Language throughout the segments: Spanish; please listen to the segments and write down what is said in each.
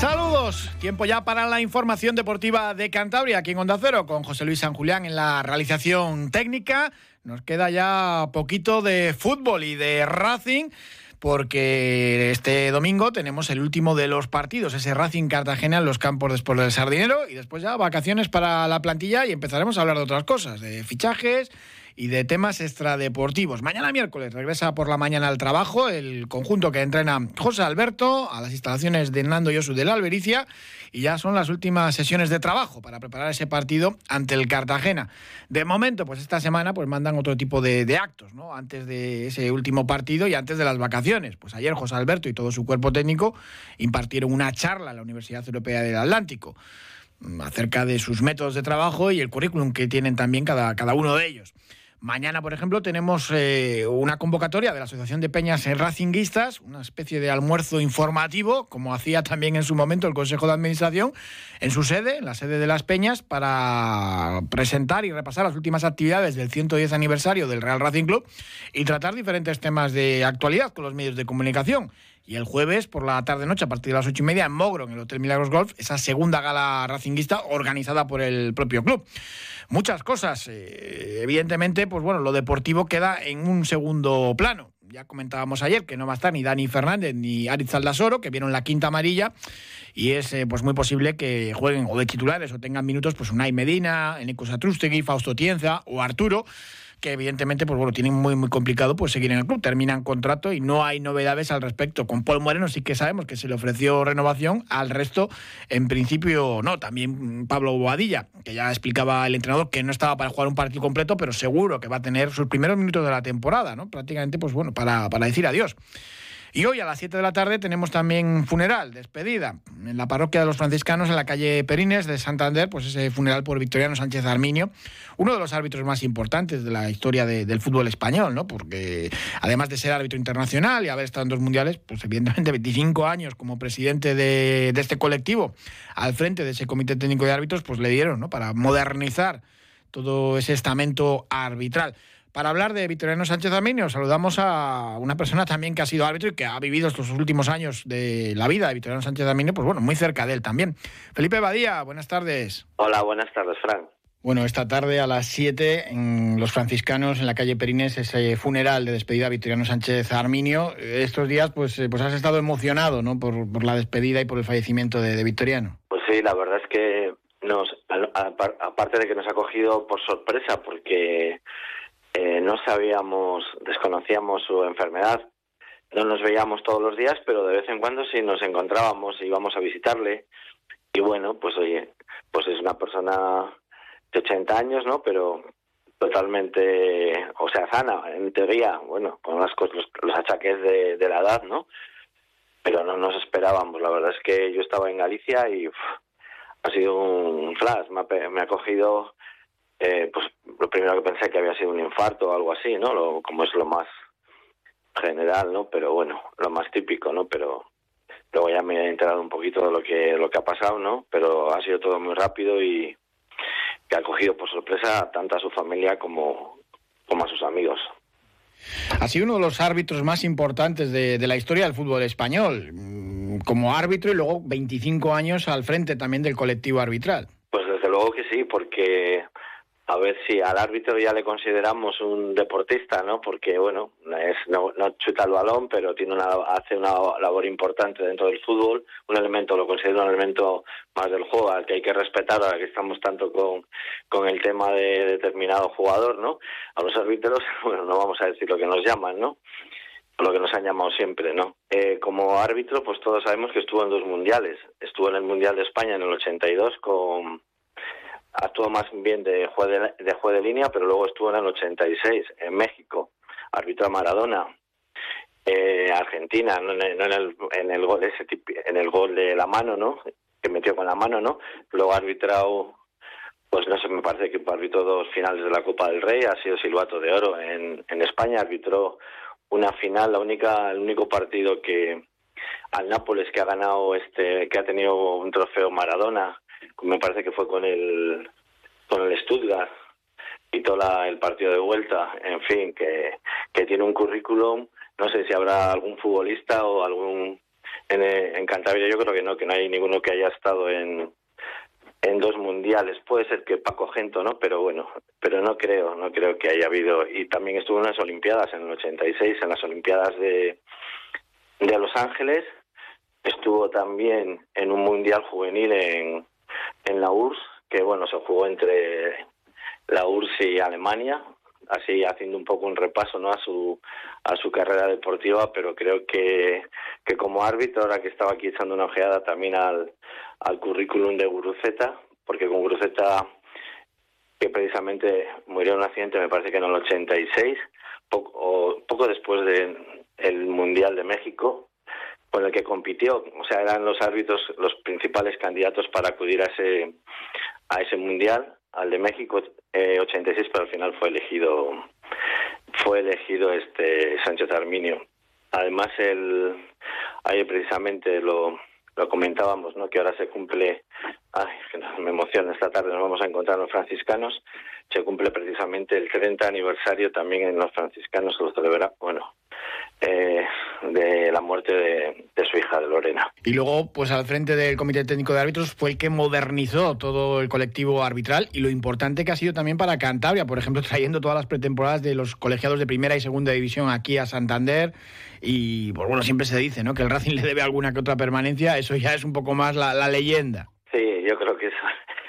Saludos, tiempo ya para la información deportiva de Cantabria aquí en Onda Cero con José Luis San Julián en la realización técnica. Nos queda ya poquito de fútbol y de Racing porque este domingo tenemos el último de los partidos, ese Racing Cartagena en los campos después del Sardinero y después ya vacaciones para la plantilla y empezaremos a hablar de otras cosas, de fichajes y de temas extradeportivos. Mañana miércoles regresa por la mañana al trabajo el conjunto que entrena José Alberto a las instalaciones de Nando Yosu de la Albericia y ya son las últimas sesiones de trabajo para preparar ese partido ante el Cartagena. De momento, pues esta semana pues mandan otro tipo de, de actos, ¿no? Antes de ese último partido y antes de las vacaciones. Pues ayer José Alberto y todo su cuerpo técnico impartieron una charla en la Universidad Europea del Atlántico mm, acerca de sus métodos de trabajo y el currículum que tienen también cada, cada uno de ellos. Mañana, por ejemplo, tenemos eh, una convocatoria de la Asociación de Peñas Racinguistas, una especie de almuerzo informativo, como hacía también en su momento el Consejo de Administración, en su sede, en la sede de las Peñas, para presentar y repasar las últimas actividades del 110 aniversario del Real Racing Club y tratar diferentes temas de actualidad con los medios de comunicación. Y el jueves, por la tarde-noche, a partir de las ocho y media, en Mogro, en el Hotel Milagros Golf, esa segunda gala racinguista organizada por el propio club. Muchas cosas. Eh, evidentemente, pues bueno, lo deportivo queda en un segundo plano. Ya comentábamos ayer que no va a estar ni Dani Fernández ni Aritz Aldasoro, que vieron la quinta amarilla, y es eh, pues muy posible que jueguen o de titulares o tengan minutos pues Unai Medina, Eneko Satrustegui, Fausto Tienza o Arturo que evidentemente pues bueno, tienen muy muy complicado pues seguir en el club, terminan contrato y no hay novedades al respecto. Con Paul Moreno sí que sabemos que se le ofreció renovación, al resto en principio no, también Pablo Boadilla, que ya explicaba el entrenador que no estaba para jugar un partido completo, pero seguro que va a tener sus primeros minutos de la temporada, ¿no? Prácticamente pues bueno, para, para decir adiós. Y hoy a las 7 de la tarde tenemos también funeral, despedida, en la parroquia de los franciscanos en la calle Perines de Santander, pues ese funeral por Victoriano Sánchez Arminio, uno de los árbitros más importantes de la historia del fútbol español, ¿no? Porque además de ser árbitro internacional y haber estado en dos mundiales, pues evidentemente 25 años como presidente de, de este colectivo al frente de ese comité técnico de árbitros, pues le dieron, ¿no? Para modernizar todo ese estamento arbitral. Para hablar de Victoriano Sánchez Arminio, saludamos a una persona también que ha sido árbitro y que ha vivido estos últimos años de la vida de Victoriano Sánchez Arminio, pues bueno, muy cerca de él también. Felipe Badía, buenas tardes. Hola, buenas tardes, Frank. Bueno, esta tarde a las 7 en Los Franciscanos, en la calle Perines, ese funeral de despedida a Victoriano Sánchez Arminio. Estos días, pues, pues has estado emocionado, ¿no? Por, por la despedida y por el fallecimiento de, de Victoriano. Pues sí, la verdad es que nos, aparte de que nos ha cogido por sorpresa, porque eh, no sabíamos, desconocíamos su enfermedad, no nos veíamos todos los días, pero de vez en cuando sí nos encontrábamos, íbamos a visitarle y bueno, pues oye, pues es una persona de 80 años, ¿no? Pero totalmente, o sea, sana, en teoría, bueno, con las los, los achaques de, la edad, ¿no? Pero no nos esperábamos, la verdad es que yo estaba en Galicia y ha sido un flash, me ha, me ha cogido eh, pues lo primero que pensé que había sido un infarto o algo así, ¿no? Lo, como es lo más general, ¿no? Pero bueno, lo más típico, ¿no? Pero luego ya me he enterado un poquito de lo que lo que ha pasado, ¿no? Pero ha sido todo muy rápido y que ha cogido por sorpresa tanto a su familia como, como a sus amigos. Ha sido uno de los árbitros más importantes de, de la historia del fútbol español, como árbitro y luego 25 años al frente también del colectivo arbitral. Pues desde luego que sí, porque a ver si al árbitro ya le consideramos un deportista, ¿no? Porque, bueno, es, no, no chuta el balón, pero tiene una, hace una labor importante dentro del fútbol, un elemento, lo considero un elemento más del juego, al que hay que respetar, ahora que estamos tanto con, con el tema de determinado jugador, ¿no? A los árbitros, bueno, no vamos a decir lo que nos llaman, ¿no? lo que nos han llamado siempre, ¿no? Eh, como árbitro, pues todos sabemos que estuvo en dos mundiales. Estuvo en el Mundial de España en el 82 con actuó más bien de juez de, de juez de línea, pero luego estuvo en el 86 en México, árbitro a Maradona. Eh, Argentina, no en, el, en el, en el gol ese tipo, en el gol de la mano, ¿no? que metió con la mano, ¿no? Luego ha arbitrado, pues no sé, me parece que arbitró dos finales de la Copa del Rey, ha sido silbato de oro en, en España, arbitró una final, la única, el único partido que al Nápoles que ha ganado este, que ha tenido un trofeo Maradona, me parece que fue con el con el Stuttgart y todo el partido de vuelta, en fin, que, que tiene un currículum, no sé si habrá algún futbolista o algún en, en Cantabria, yo creo que no, que no hay ninguno que haya estado en, en dos mundiales. Puede ser que Paco Gento, ¿no? Pero bueno, pero no creo, no creo que haya habido. Y también estuvo en las Olimpiadas en el 86, en las Olimpiadas de, de Los Ángeles. Estuvo también en un mundial juvenil en, en la URSS, que bueno, se jugó entre la URSS y Alemania, así haciendo un poco un repaso no a su a su carrera deportiva pero creo que, que como árbitro ahora que estaba aquí echando una ojeada también al, al currículum de Guruceta porque con Guruceta que precisamente murió en un accidente me parece que en el 86 poco, o poco después del el mundial de México con el que compitió o sea eran los árbitros los principales candidatos para acudir a ese a ese mundial al de México eh, 86, pero al final fue elegido fue elegido este Sánchez Arminio. Además, el ahí precisamente lo, lo comentábamos, ¿no? Que ahora se cumple, ay, me emociona, esta tarde nos vamos a encontrar los franciscanos, se cumple precisamente el 30 aniversario también en los franciscanos, que lo celebra, bueno, eh, de la muerte de, su hija, de Lorena. Y luego, pues al frente del Comité Técnico de Árbitros fue el que modernizó todo el colectivo arbitral y lo importante que ha sido también para Cantabria, por ejemplo, trayendo todas las pretemporadas de los colegiados de primera y segunda división aquí a Santander. Y pues, bueno, siempre se dice ¿no? que el Racing le debe alguna que otra permanencia, eso ya es un poco más la leyenda. Yo creo que eso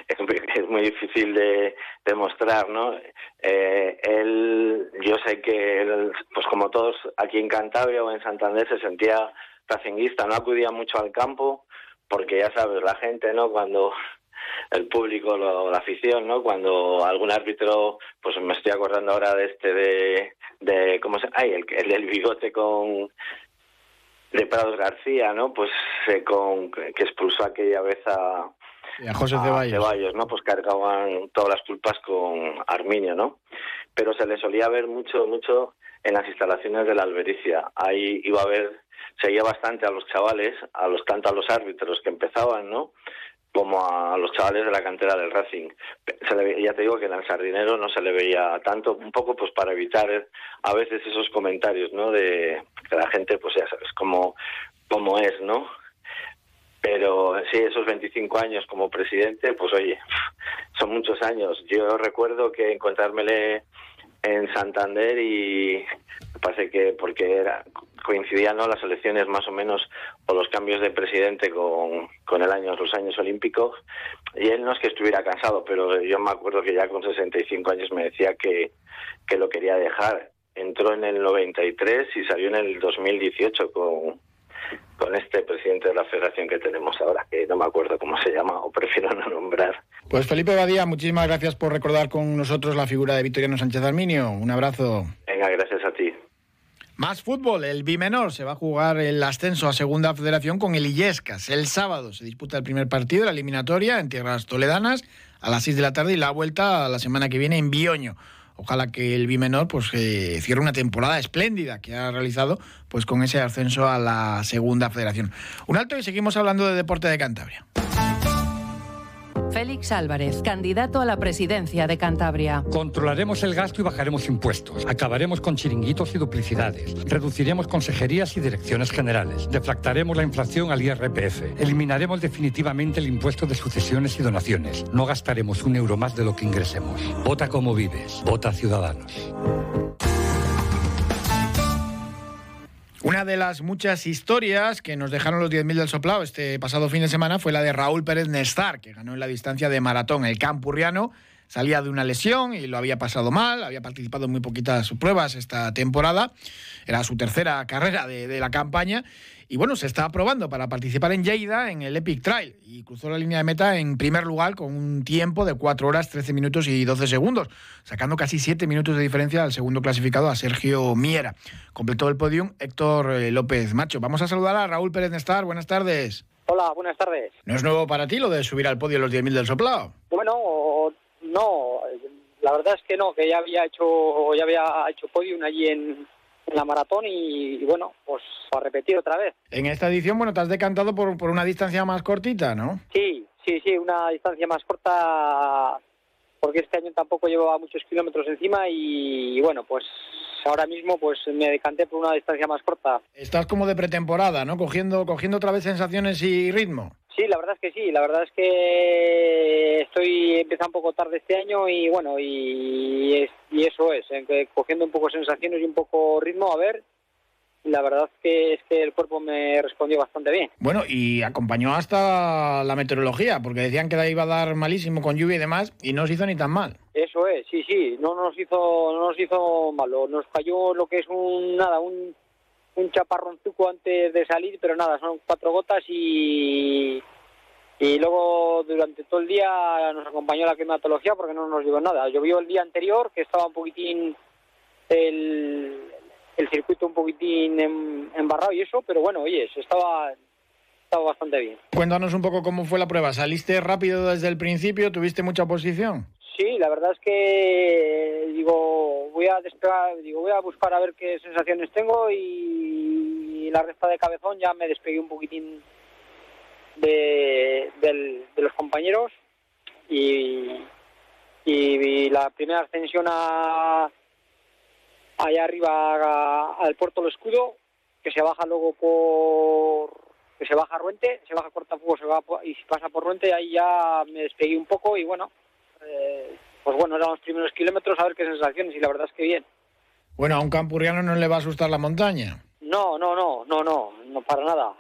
es muy difícil de demostrar, ¿no? Eh, él, yo sé que él, pues como todos aquí en Cantabria o en Santander se sentía racinguista, no acudía mucho al campo porque ya sabes, la gente, ¿no? Cuando el público, lo, la afición, ¿no? Cuando algún árbitro, pues me estoy acordando ahora de este de, de ¿cómo se? Ay, el, el del bigote con de Prados García, ¿no? Pues eh, con que expulsó aquella vez a y a José Ceballos. Ceballos, ¿no? Pues cargaban todas las culpas con Arminio, ¿no? Pero se le solía ver mucho, mucho en las instalaciones de la Albericia. Ahí iba a ver, seguía bastante a los chavales, a los tanto a los árbitros que empezaban, ¿no? como a los chavales de la cantera del Racing. Se le, ya te digo que en el sardinero no se le veía tanto, un poco pues para evitar a veces esos comentarios, ¿no? De que la gente, pues ya sabes cómo, cómo es, ¿no? Pero sí, esos 25 años como presidente, pues oye, son muchos años. Yo recuerdo que encontrármele en Santander y parece que porque era coincidían ¿no? las elecciones más o menos o los cambios de presidente con, con el año los años olímpicos y él no es que estuviera cansado pero yo me acuerdo que ya con 65 años me decía que, que lo quería dejar entró en el 93 y salió en el 2018 con con este presidente de la federación que tenemos ahora, que no me acuerdo cómo se llama o prefiero no nombrar. Pues Felipe Badía, muchísimas gracias por recordar con nosotros la figura de Victoriano Sánchez Arminio. Un abrazo. Venga, gracias a ti. Más fútbol, el bimenor se va a jugar el ascenso a segunda federación con el Illescas. El sábado se disputa el primer partido de la eliminatoria en tierras toledanas a las 6 de la tarde y la vuelta la semana que viene en Bioño. Ojalá que el Bimenor pues eh, cierre una temporada espléndida que ha realizado pues con ese ascenso a la segunda federación. Un alto y seguimos hablando de deporte de Cantabria. Félix Álvarez, candidato a la presidencia de Cantabria. Controlaremos el gasto y bajaremos impuestos. Acabaremos con chiringuitos y duplicidades. Reduciremos consejerías y direcciones generales. Deflactaremos la inflación al IRPF. Eliminaremos definitivamente el impuesto de sucesiones y donaciones. No gastaremos un euro más de lo que ingresemos. Vota como vives. Vota Ciudadanos. Una de las muchas historias que nos dejaron los 10.000 del soplado este pasado fin de semana fue la de Raúl Pérez Nestar, que ganó en la distancia de maratón. El campurriano salía de una lesión y lo había pasado mal, había participado en muy poquitas pruebas esta temporada, era su tercera carrera de, de la campaña y bueno, se está probando para participar en Lleida en el Epic Trail y cruzó la línea de meta en primer lugar con un tiempo de 4 horas 13 minutos y 12 segundos, sacando casi 7 minutos de diferencia al segundo clasificado, a Sergio Miera. Completó el podium Héctor eh, López Macho. Vamos a saludar a Raúl Pérez Nestar. Buenas tardes. Hola, buenas tardes. ¿No es nuevo para ti lo de subir al podio los 10.000 del soplado? Bueno, no, la verdad es que no, que ya había hecho, ya había hecho podium allí en, en la maratón y, y, bueno, pues a repetir otra vez. En esta edición, bueno, te has decantado por, por una distancia más cortita, ¿no? Sí, sí, sí, una distancia más corta porque este año tampoco llevaba muchos kilómetros encima y, y bueno, pues ahora mismo pues me decanté por una distancia más corta. Estás como de pretemporada, ¿no? Cogiendo, cogiendo otra vez sensaciones y ritmo. Sí, la verdad es que sí, la verdad es que estoy empezando un poco tarde este año y bueno, y, y eso es, cogiendo un poco sensaciones y un poco ritmo, a ver, la verdad que es que el cuerpo me respondió bastante bien. Bueno, y acompañó hasta la meteorología, porque decían que la iba a dar malísimo con lluvia y demás, y no se hizo ni tan mal. Eso es, sí, sí, no nos hizo, no nos hizo malo, nos cayó lo que es un, nada, un, un chaparronzuco antes de salir, pero nada, son cuatro gotas y, y luego durante todo el día nos acompañó la climatología porque no nos dio nada. Llovió el día anterior, que estaba un poquitín el, el circuito un poquitín embarrado y eso, pero bueno, oye, estaba, estaba bastante bien. Cuéntanos un poco cómo fue la prueba. ¿Saliste rápido desde el principio? ¿Tuviste mucha oposición? Sí, la verdad es que digo, voy a despegar, digo, voy a buscar a ver qué sensaciones tengo y, la recta de cabezón ya me despegué un poquitín de, del, de los compañeros y, y la primera ascensión a allá arriba al puerto del escudo, que se baja luego por que se baja Ruente, se baja Cortafuego, se va y pasa por Ruente, ahí ya me despegué un poco y bueno, eh, pues bueno, eran los primeros kilómetros a ver qué sensaciones y la verdad es que bien. Bueno, a un campurriano no le va a asustar la montaña. No, no, no, no, no, no para nada.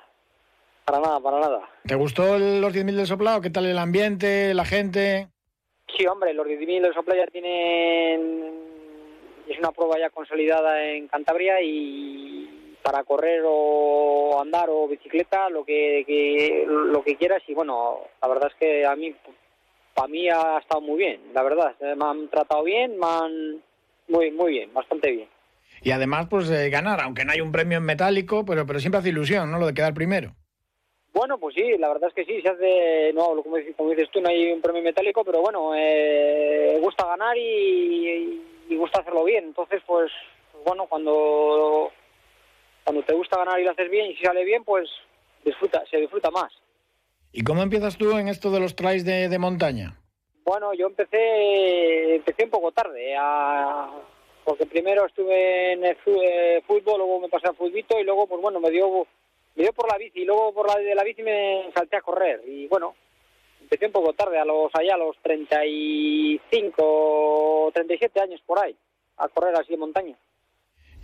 Para nada, para nada. ¿Te gustó los 10.000 del soplado? ¿Qué tal el ambiente, la gente? Sí, hombre, los 10.000 del soplado ya tienen es una prueba ya consolidada en Cantabria y para correr o andar o bicicleta lo que, lo que quieras y bueno la verdad es que a mí para mí ha estado muy bien la verdad me han tratado bien me han muy muy bien bastante bien y además pues eh, ganar aunque no hay un premio en metálico pero pero siempre hace ilusión no lo de quedar primero bueno, pues sí, la verdad es que sí, se hace, no, como dices, como dices tú, no hay un premio metálico, pero bueno, eh, gusta ganar y, y gusta hacerlo bien. Entonces, pues, bueno, cuando, cuando te gusta ganar y lo haces bien y si sale bien, pues disfruta, se disfruta más. ¿Y cómo empiezas tú en esto de los trails de, de montaña? Bueno, yo empecé, empecé un poco tarde, porque primero estuve en eh, fútbol, luego me pasé al futbito y luego, pues bueno, me dio, me dio por la bici y luego por la de la bici me salté a correr y bueno, empecé un poco tarde, a los allá a los 35, 37 años por ahí, a correr así en montaña.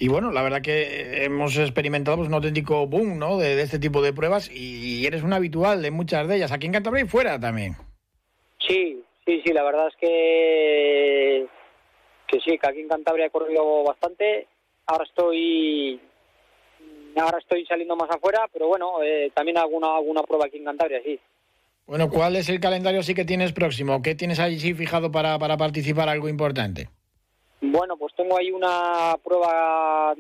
Y bueno, la verdad que hemos experimentado pues, un auténtico boom ¿no? de, de, este tipo de pruebas y eres un habitual de muchas de ellas, aquí en Cantabria y fuera también. Sí, sí, sí, la verdad es que, que sí, que aquí en Cantabria he corrido bastante. Ahora estoy ahora estoy saliendo más afuera, pero bueno, eh, también alguna alguna prueba aquí en Cantabria, sí. Bueno, ¿cuál es el calendario sí que tienes próximo? ¿Qué tienes ahí sí fijado para, para participar algo importante? Bueno, pues tengo ahí una prueba,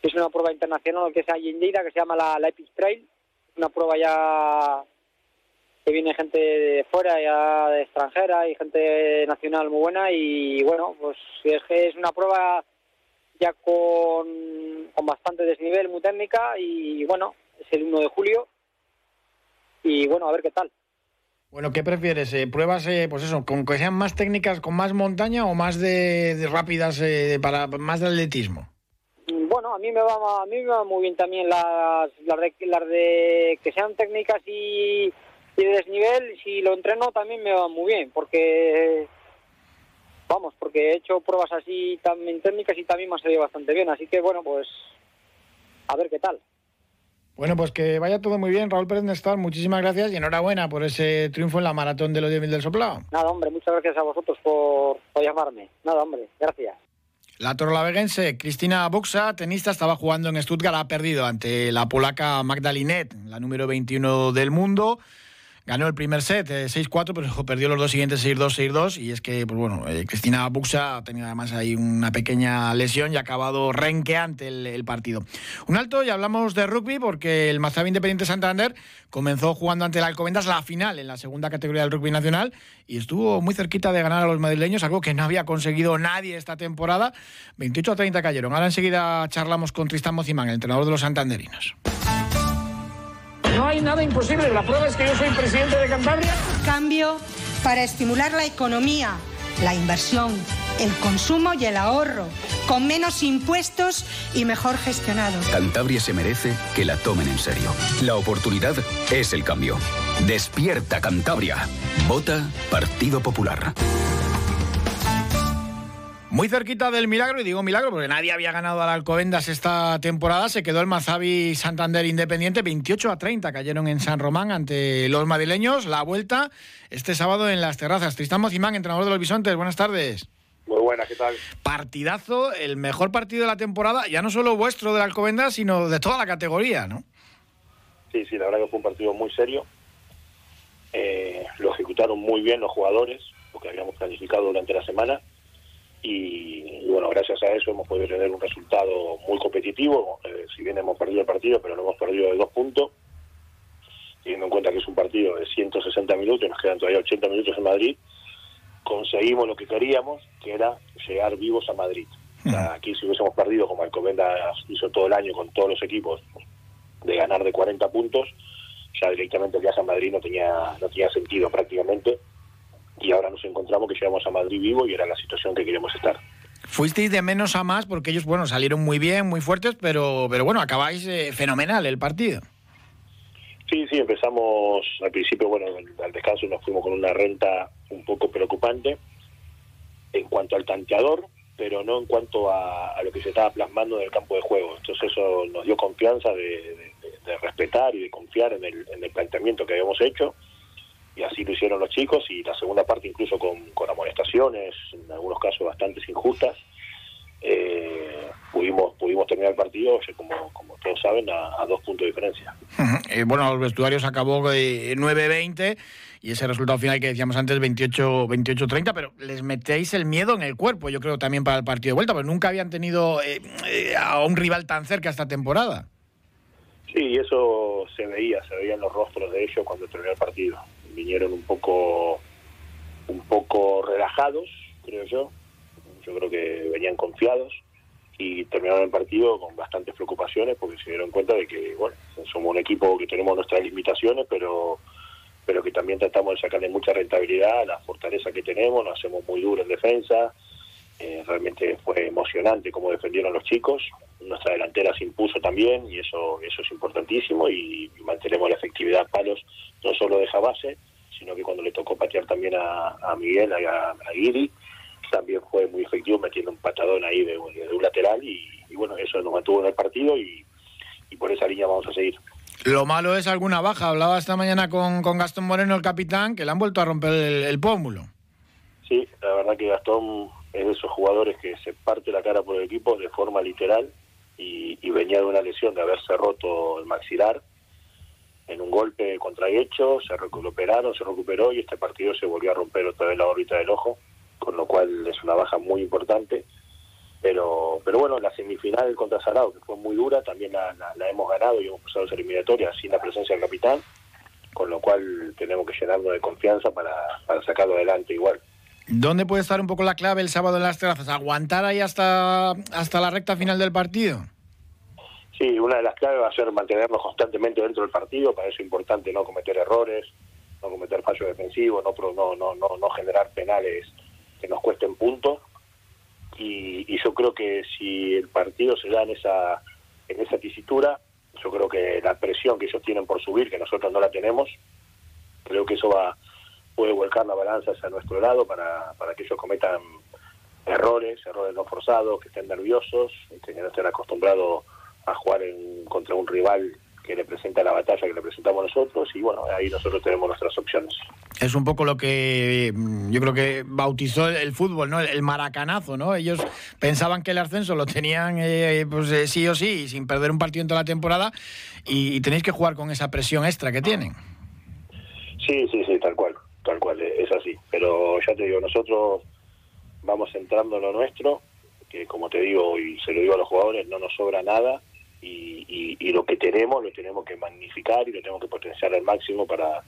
que es una prueba internacional que es allí en que se llama la, la Epic Trail. Una prueba ya que viene gente de fuera, ya de extranjera y gente nacional muy buena. Y bueno, pues es que es una prueba ya con, con bastante desnivel, muy técnica. Y bueno, es el 1 de julio y bueno, a ver qué tal. Bueno, ¿qué prefieres? Eh, ¿Pruebas, eh, pues eso, con que sean más técnicas, con más montaña o más de, rápidas, eh, para más de atletismo? Bueno, a mí me va, a mí me va muy bien también las, las, de, las de que sean técnicas y, y de desnivel. Si lo entreno también me va muy bien, porque vamos, porque he hecho pruebas así también técnicas y también me ha salido bastante bien. Así que bueno, pues a ver qué tal. Bueno, pues que vaya todo muy bien, Raúl Pérez Nestor. Muchísimas gracias y enhorabuena por ese triunfo en la maratón de los 10.000 del Soplado. Nada, hombre, muchas gracias a vosotros por, por llamarme. Nada, hombre, gracias. La torlaveguense Cristina Buxa, tenista, estaba jugando en Stuttgart, ha perdido ante la polaca Magdalinet, la número 21 del mundo. Ganó el primer set 6-4, pero perdió los dos siguientes 6-2, 6-2. Y es que, pues bueno, Cristina Buxa ha tenido además ahí una pequeña lesión y ha acabado renqueante el, partido. Un alto y hablamos de rugby porque el Mazab Independiente Santander comenzó jugando ante el Alcobendas la final en la segunda categoría del rugby nacional y estuvo muy cerquita de ganar a los madrileños, algo que no había conseguido nadie esta temporada. 28 a 30 cayeron. Ahora enseguida charlamos con Tristán Mocimán, el entrenador de los santanderinos. No hay nada imposible. La prueba es que yo soy presidente de Cantabria. Cambio para estimular la economía, la inversión, el consumo y el ahorro, con menos impuestos y mejor gestionado. Cantabria se merece que la tomen en serio. La oportunidad es el cambio. Despierta Cantabria. Vota Partido Popular. Muy cerquita del milagro, y digo milagro porque nadie había ganado al Alcobendas esta temporada, se quedó el Mazavi Santander Independiente, 28 a 30 cayeron en San Román ante los madrileños. La vuelta este sábado en las terrazas. Tristán Mocimán, entrenador de los Bisontes, buenas tardes. Muy buenas, ¿qué tal? Partidazo, el mejor partido de la temporada, ya no solo vuestro del Alcobendas, sino de toda la categoría, ¿no? Sí, sí, la verdad que fue un partido muy serio. Eh, lo ejecutaron muy bien los jugadores, porque habíamos planificado durante la semana y, bueno, gracias a eso hemos podido tener un resultado muy competitivo, eh, si bien hemos perdido el partido, pero lo hemos perdido de dos puntos, teniendo en cuenta que es un partido de 160 minutos, nos quedan todavía 80 minutos en Madrid, conseguimos lo que queríamos, que era llegar vivos a Madrid. aquí si hubiésemos perdido, como Alcobendas hizo todo el año con todos los equipos, de ganar de 40 puntos, ya directamente el viaje a Madrid no tenía, no tenía sentido prácticamente y ahora nos encontramos que llegamos a Madrid vivo y era la situación que queríamos estar. Fuisteis de menos a más porque ellos, bueno, salieron muy bien, muy fuertes, pero, pero bueno, acabáis eh, fenomenal el partido. Sí, sí, empezamos al principio, bueno, al descanso nos fuimos con una renta un poco preocupante en cuanto al tanteador, pero no en cuanto a, lo que se estaba plasmando en el campo de juego. Entonces eso nos dio confianza de, respetar y de confiar en el, en el planteamiento que habíamos hecho y así lo hicieron los chicos y la segunda parte incluso con, con amonestaciones, en algunos casos bastante injustas, eh, pudimos pudimos terminar el partido, como, como todos saben, a, dos puntos de diferencia. Eh, bueno, los vestuarios acabó de 9-20 y ese resultado final que decíamos antes 28-30, pero les metéis el miedo en el cuerpo, yo creo también para el partido de vuelta, porque nunca habían tenido eh, a un rival tan cerca esta temporada. Sí, eso se veía, se veía en los rostros de ellos cuando terminó el partido vinieron un poco un poco relajados, creo yo. Yo creo que venían confiados y terminaron el partido con bastantes preocupaciones porque se dieron cuenta de que, bueno, somos un equipo que tenemos nuestras limitaciones, pero pero que también tratamos de sacarle mucha rentabilidad a la fortaleza que tenemos, nos hacemos muy duro en defensa, eh, realmente fue emocionante cómo defendieron los chicos, nuestra delantera se impuso también y eso eso es importantísimo y, mantenemos la efectividad a palos no solo de base, sino que cuando le tocó patear también a, Miguel, a, a Guiri, también fue muy efectivo metiendo un patadón ahí de, un lateral y, bueno, eso nos mantuvo en el partido y, por esa línea vamos a seguir. Lo malo es alguna baja. Hablaba esta mañana con, con Gastón Moreno, el capitán, que le han vuelto a romper el pómulo. Sí, la verdad que Gastón es de esos jugadores que se parte la cara por el equipo de forma literal y, venía de una lesión de haberse roto el maxilar en un golpe contra Hecho, se recuperaron, se recuperó y este partido se volvió a romper otra vez la órbita del ojo, con lo cual es una baja muy importante. Pero, pero bueno, la semifinal contra Sarao, que fue muy dura, también la, hemos ganado y hemos pasado esa eliminatoria sin la presencia del capitán, con lo cual tenemos que llenarnos de confianza para, para sacarlo adelante igual. ¿Dónde puede estar un poco la clave el sábado en las terrazas? ¿Aguantar ahí hasta, hasta la recta final del partido? Sí, una de las claves va a ser mantenernos constantemente dentro del partido, para eso es importante no cometer errores, no cometer fallos defensivos, no, no, no, no, generar penales que nos cuesten puntos. Y, y, yo creo que si el partido se da en esa, en esa tesitura, yo creo que la presión que ellos tienen por subir, que nosotros no la tenemos, creo que eso va, puede volcar la balanza hacia nuestro lado para, para que ellos cometan errores, errores no forzados, que estén nerviosos, que no estén acostumbrados a jugar en, contra un rival que le presenta la batalla que le presentamos nosotros y bueno, ahí nosotros tenemos nuestras opciones. Es un poco lo que mm, yo creo que bautizó el fútbol, ¿no? El maracanazo, ¿no? Ellos pensaban que el ascenso lo tenían eh, pues eh, sí o sí, sin perder un partido en toda la temporada y tenéis que jugar con esa presión extra que tienen. Sí, sí, tal cual, cual, es así. Pero ya te digo, nosotros vamos entrando en lo nuestro, que como te digo y se lo digo a los jugadores, no nos sobra nada y, y, lo que tenemos lo tenemos que magnificar y lo tenemos que potenciar al máximo para,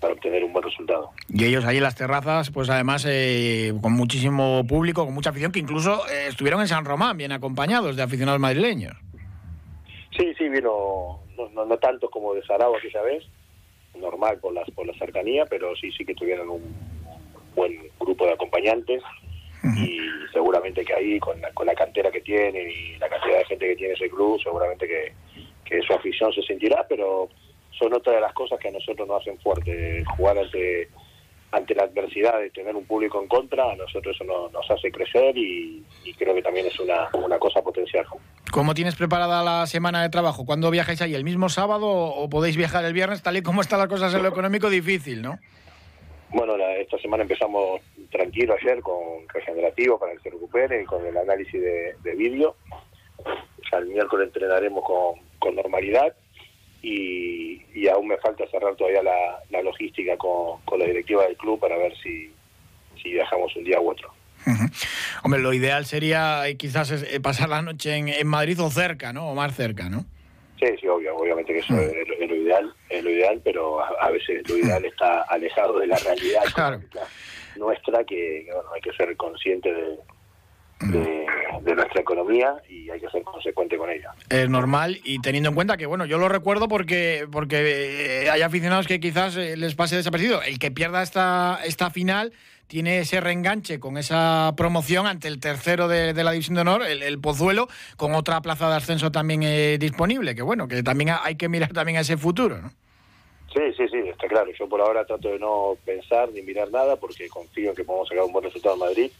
para obtener un buen resultado. Y ellos ahí en las terrazas, pues además eh, con muchísimo público, con mucha afición, que incluso eh, estuvieron en San Román bien acompañados de aficionados madrileños. Sí, sí, vino, no, no, tanto como de Sarao aquella vez, normal por, las, por la cercanía, pero sí, sí que tuvieron un buen grupo de acompañantes y seguramente que ahí con la, con la cantera que tiene y la cantidad de gente que tiene ese club, seguramente que, que su afición se sentirá, pero son otra de las cosas que a nosotros nos hacen fuerte, jugar ante ante la adversidad de tener un público en contra, a nosotros eso nos, hace crecer y, creo que también es una, una cosa potencial. ¿Cómo tienes preparada la semana de trabajo? ¿Cuándo viajáis ahí? ¿El mismo sábado o podéis viajar el viernes? Tal y como están las cosas en lo económico, difícil, ¿no? Bueno, esta semana empezamos tranquilo ayer con regenerativo para que se recupere y con el análisis de, de vídeo. Ya el miércoles entrenaremos con, con normalidad y, y, aún me falta cerrar todavía la, la logística con, con, la directiva del club para ver si, si viajamos un día u otro. Hombre, lo ideal sería eh, quizás eh, pasar la noche en, en, Madrid o cerca, ¿no? O más cerca, ¿no? Sí, sí, obvio, obviamente que eso es, lo, ideal, es lo ideal, pero a, veces lo ideal está alejado de la realidad. Nuestra, que, bueno, hay que ser consciente de, de, nuestra economía y hay que ser consecuente con ella. Es normal y teniendo en cuenta que, bueno, yo lo recuerdo porque, porque eh, hay aficionados que quizás eh, les pase desapercibido. El que pierda esta, esta final tiene ese reenganche con esa promoción ante el tercero de, la División de Honor, el, Pozuelo, con otra plaza de ascenso también eh, disponible, que bueno, que también hay que mirar también a ese futuro, ¿no? Sí, sí, sí, está claro. Yo por ahora trato de no pensar ni mirar nada porque confío en que podemos sacar un buen resultado en Madrid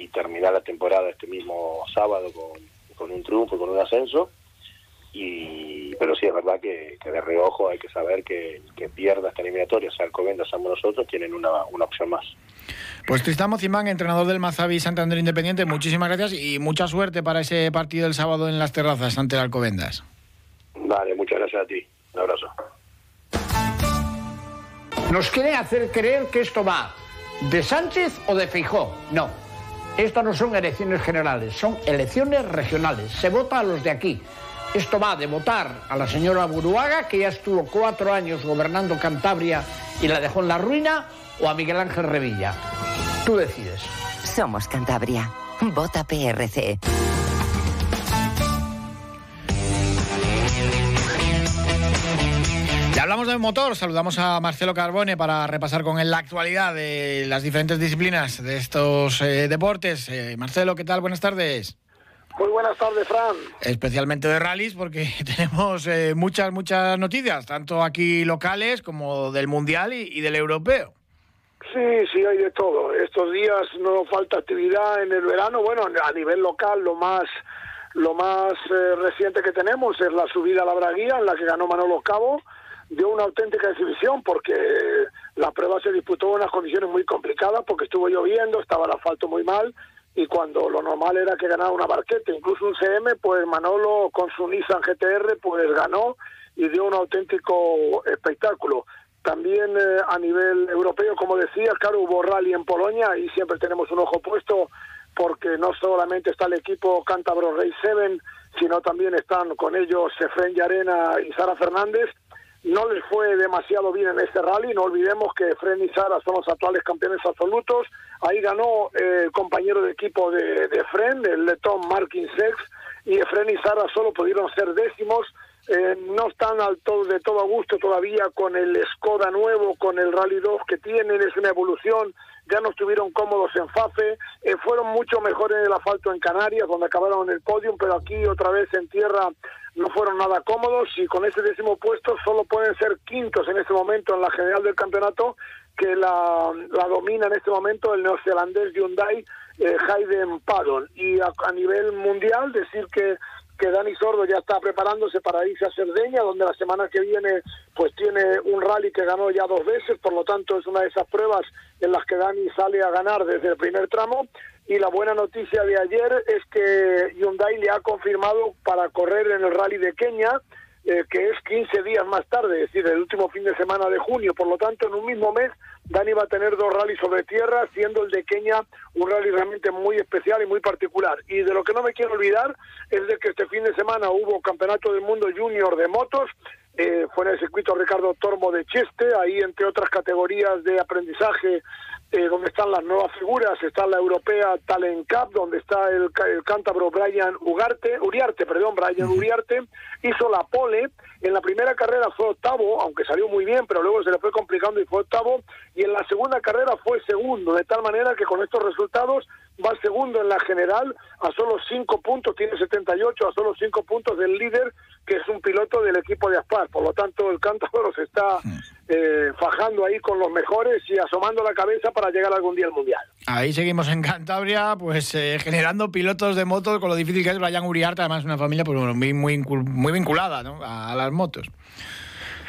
y terminar la temporada este mismo sábado con, con un triunfo, con un ascenso. Y, pero sí es verdad que, de reojo hay que saber que, que pierda esta eliminatoria, sea Alcobendas, seamos nosotros, tienen una, una opción más. Pues Tristán Mozimán, entrenador del Mazavi Santander Independiente, muchísimas gracias y mucha suerte para ese partido el sábado en las terrazas ante el Alcobendas. Vale, muchas gracias a ti. Un abrazo. Nos quiere hacer creer que esto va de Sánchez o de Feijó. No, estas no son elecciones generales, son elecciones regionales. Se vota a los de aquí. Esto va de votar a la señora Buruaga, que ya estuvo cuatro años gobernando Cantabria y la dejó en la ruina, o a Miguel Ángel Revilla. Tú decides. Somos Cantabria. Vota PRC. Hablamos de motor, saludamos a Marcelo Carbone para repasar con él la actualidad de las diferentes disciplinas de estos eh, deportes. Eh, Marcelo, ¿qué tal? Buenas tardes. Muy buenas tardes, Fran. Especialmente de rallies, porque tenemos eh, muchas, muchas noticias, tanto aquí locales como del Mundial y, del Europeo. Sí, sí, hay de todo. Estos días no falta actividad en el verano. Bueno, a nivel local lo más lo más reciente que tenemos es la subida a la Braguía, en la que ganó Manolo Cabo dio una auténtica exhibición porque la prueba se disputó en unas condiciones muy complicadas porque estuvo lloviendo, estaba el asfalto muy mal y cuando lo normal era que ganara una barqueta, incluso un CM, pues Manolo con su Nissan GTR pues ganó y dio un auténtico espectáculo. También eh, a nivel europeo, como decía, claro, hubo rally en Polonia y siempre tenemos un ojo puesto porque no solamente está el equipo Cántabro Rey 7, sino también están con ellos Efren Yarena y Sara Fernández no les fue demasiado bien en este rally. No olvidemos que Fren y Sara son los actuales campeones absolutos. Ahí ganó eh, el compañero de equipo de, de Fren, el letón Markin Sex, y Fren y Sara solo pudieron ser décimos. Eh, no están al todo, de todo a gusto todavía con el Skoda nuevo, con el Rally 2 que tienen, es una evolución, ya no estuvieron cómodos en FAFE, eh, fueron mucho mejores en el asfalto en Canarias, donde acabaron en el podio, pero aquí otra vez en tierra no fueron nada cómodos y con ese décimo puesto solo pueden ser quintos en este momento en la general del campeonato que la, la domina en este momento el neozelandés Hyundai eh, Hayden Paddon y a, nivel mundial decir que que Dani Sordo ya está preparándose para irse a Cerdeña, donde la semana que viene pues tiene un rally que ganó ya dos veces, por lo tanto es una de esas pruebas en las que Dani sale a ganar desde el primer tramo y la buena noticia de ayer es que Hyundai le ha confirmado para correr en el rally de Kenia. eh, que es 15 días más tarde, es decir, el último fin de semana de junio. Por lo tanto, en un mismo mes, Dani va a tener dos rallies sobre tierra, siendo el de Kenia un rally realmente muy especial y muy particular. Y de lo que no me quiero olvidar es de que este fin de semana hubo Campeonato del Mundo Junior de motos, eh, fue en el circuito Ricardo Tormo de Cheste, ahí entre otras categorías de aprendizaje eh, donde están las nuevas figuras, está la europea Talent Cup, donde está el, el cántabro Brian Ugarte, Uriarte, perdón, Brian Uriarte, hizo la pole, en la primera carrera fue octavo, aunque salió muy bien, pero luego se le fue complicando y fue octavo, y en la segunda carrera fue segundo, de tal manera que con estos resultados va segundo en la general, a solo cinco puntos, tiene 78, a solo cinco puntos del líder, que es un piloto del equipo de Aspar, por lo tanto el cántabro se está eh, fajando ahí con los mejores y asomando la cabeza para llegar algún día al Mundial. Ahí seguimos en Cantabria, pues eh, generando pilotos de motos con lo difícil que es Brian Uriarte, además una familia pues, muy, muy, muy vinculada ¿no? a, a las motos.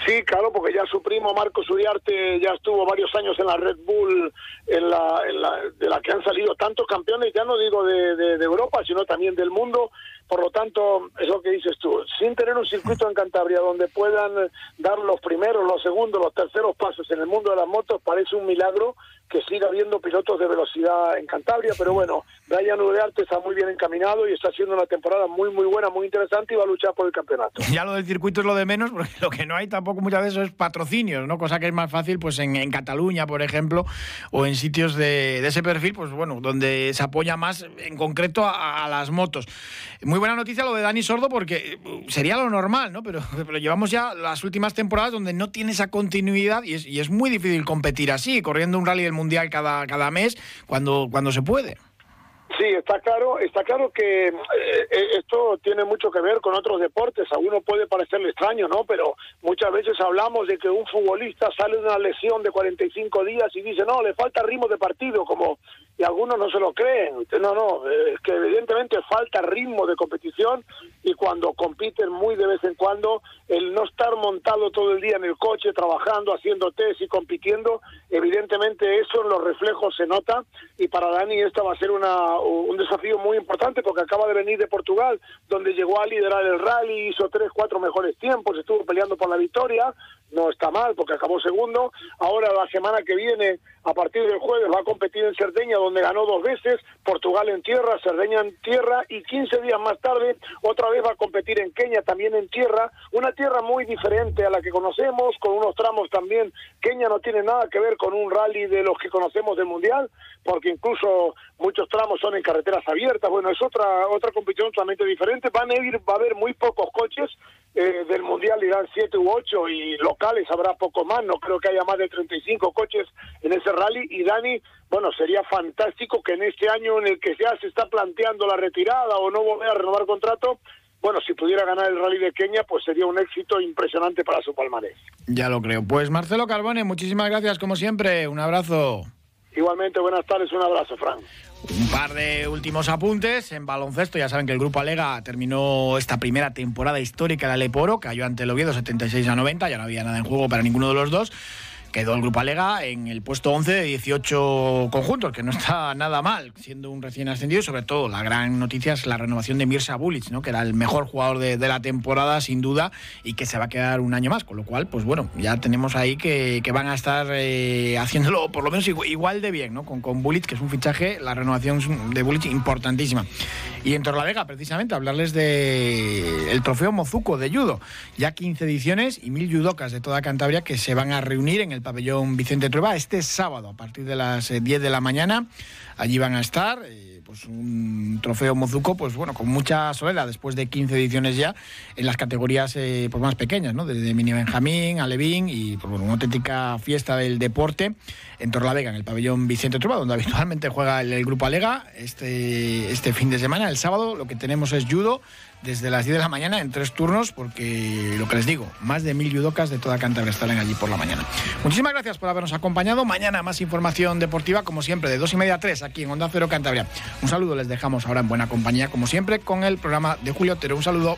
Sí, claro, porque ya su primo Marcos Uriarte ya estuvo varios años en la Red Bull, en la, en la, de la que han salido tantos campeones, ya no digo de, de, de, Europa, sino también del mundo. Por lo tanto, es lo que dices tú, sin tener un circuito en Cantabria donde puedan dar los primeros, los segundos, los terceros pasos en el mundo de las motos, parece un milagro que siga habiendo pilotos de velocidad en Cantabria, pero bueno, Brian Uriarte está muy bien encaminado y está haciendo una temporada muy muy buena, muy interesante y va a luchar por el campeonato. Ya lo del circuito es lo de menos, porque lo que no hay tampoco muchas veces es patrocinios, ¿no? Cosa que es más fácil pues en, en Cataluña, por ejemplo, o en sitios de, de, ese perfil, pues bueno, donde se apoya más en concreto a, a, las motos. Muy buena noticia lo de Dani Sordo, porque sería lo normal, ¿no? Pero, pero llevamos ya las últimas temporadas donde no tiene esa continuidad y es, y es muy difícil competir así, corriendo un rally del mundial cada, cada mes cuando, cuando se puede. Sí, está claro, está claro que eh, esto tiene mucho que ver con otros deportes. A uno puede parecerle extraño, ¿no? Pero muchas veces hablamos de que un futbolista sale de una lesión de 45 días y dice, no, le falta ritmo de partido, como y algunos no se lo creen. No, no, es que evidentemente falta ritmo de competición y cuando compiten muy de vez en cuando, el no estar montado todo el día en el coche, trabajando, haciendo test y compitiendo, evidentemente eso en los reflejos se nota y para Dani esta va a ser una, un desafío muy importante porque acaba de venir de Portugal, donde llegó a liderar el rally, hizo tres, cuatro mejores tiempos, estuvo peleando por la victoria, no está mal porque acabó segundo. Ahora la semana que viene, a partir del jueves, va a competir en Cerdeña, donde ganó dos veces, Portugal en tierra, Cerdeña en tierra, y 15 días más tarde otra vez va a competir en Kenia, también en tierra, una tierra muy diferente a la que conocemos, con unos tramos también. Kenia no tiene nada que ver con un rally de los que conocemos del Mundial, porque incluso muchos tramos son en carreteras abiertas. Bueno, es otra otra competición totalmente diferente. Van a ir, va a haber muy pocos coches eh, del Mundial, irán siete u ocho, y locales habrá poco más. No creo que haya más de 35 coches en ese rally. Y Dani, bueno, sería fantástico que en este año en el que ya se está planteando la retirada o no volver a renovar contrato, bueno, si pudiera ganar el Rally de Kenia, pues sería un éxito impresionante para su palmarés. Ya lo creo. Pues Marcelo Carbone, muchísimas gracias como siempre. Un abrazo. Igualmente, buenas tardes, un abrazo, Fran. Un par de últimos apuntes en baloncesto. Ya saben que el Grupo Alega terminó esta primera temporada histórica de Aleporo, cayó ante el Oviedo 76 a 90, ya no había nada en juego para ninguno de los dos. Quedó el Grupo Alega en el puesto 11 de 18 conjuntos, que no está nada mal, siendo un recién ascendido. Y sobre todo, la gran noticia es la renovación de Mirza Bulic, ¿no? que era el mejor jugador de, la temporada, sin duda, y que se va a quedar un año más. Con lo cual, pues bueno, ya tenemos ahí que, van a estar eh, haciéndolo por lo menos igual de bien, ¿no? Con, con Bulic, que es un fichaje, la renovación de Bulic importantísima. Y en Torlavega, precisamente, hablarles de el trofeo Mozuco de judo. Ya 15 ediciones y mil judocas de toda Cantabria que se van a reunir en el pabellón Vicente Trueba este sábado a partir de las 10 de la mañana. Allí van a estar. Eh, pues un trofeo Mozuco, pues bueno, con mucha solera después de 15 ediciones ya en las categorías eh, pues más pequeñas, ¿no? Desde Mini Benjamín, Alevín y pues bueno, una auténtica fiesta del deporte en Torlavega, en el pabellón Vicente Trueba, donde habitualmente juega el, grupo Alega este, este fin de semana. El sábado lo que tenemos es judo desde las 10 de la mañana en tres turnos, porque lo que les digo, más de mil judocas de toda Cantabria estarán allí por la mañana. Muchísimas gracias por habernos acompañado. Mañana más información deportiva, como siempre, de dos y media a tres, aquí en Onda Cero Cantabria. Un saludo, les dejamos ahora en buena compañía, como siempre, con el programa de Julio Otero. Un saludo.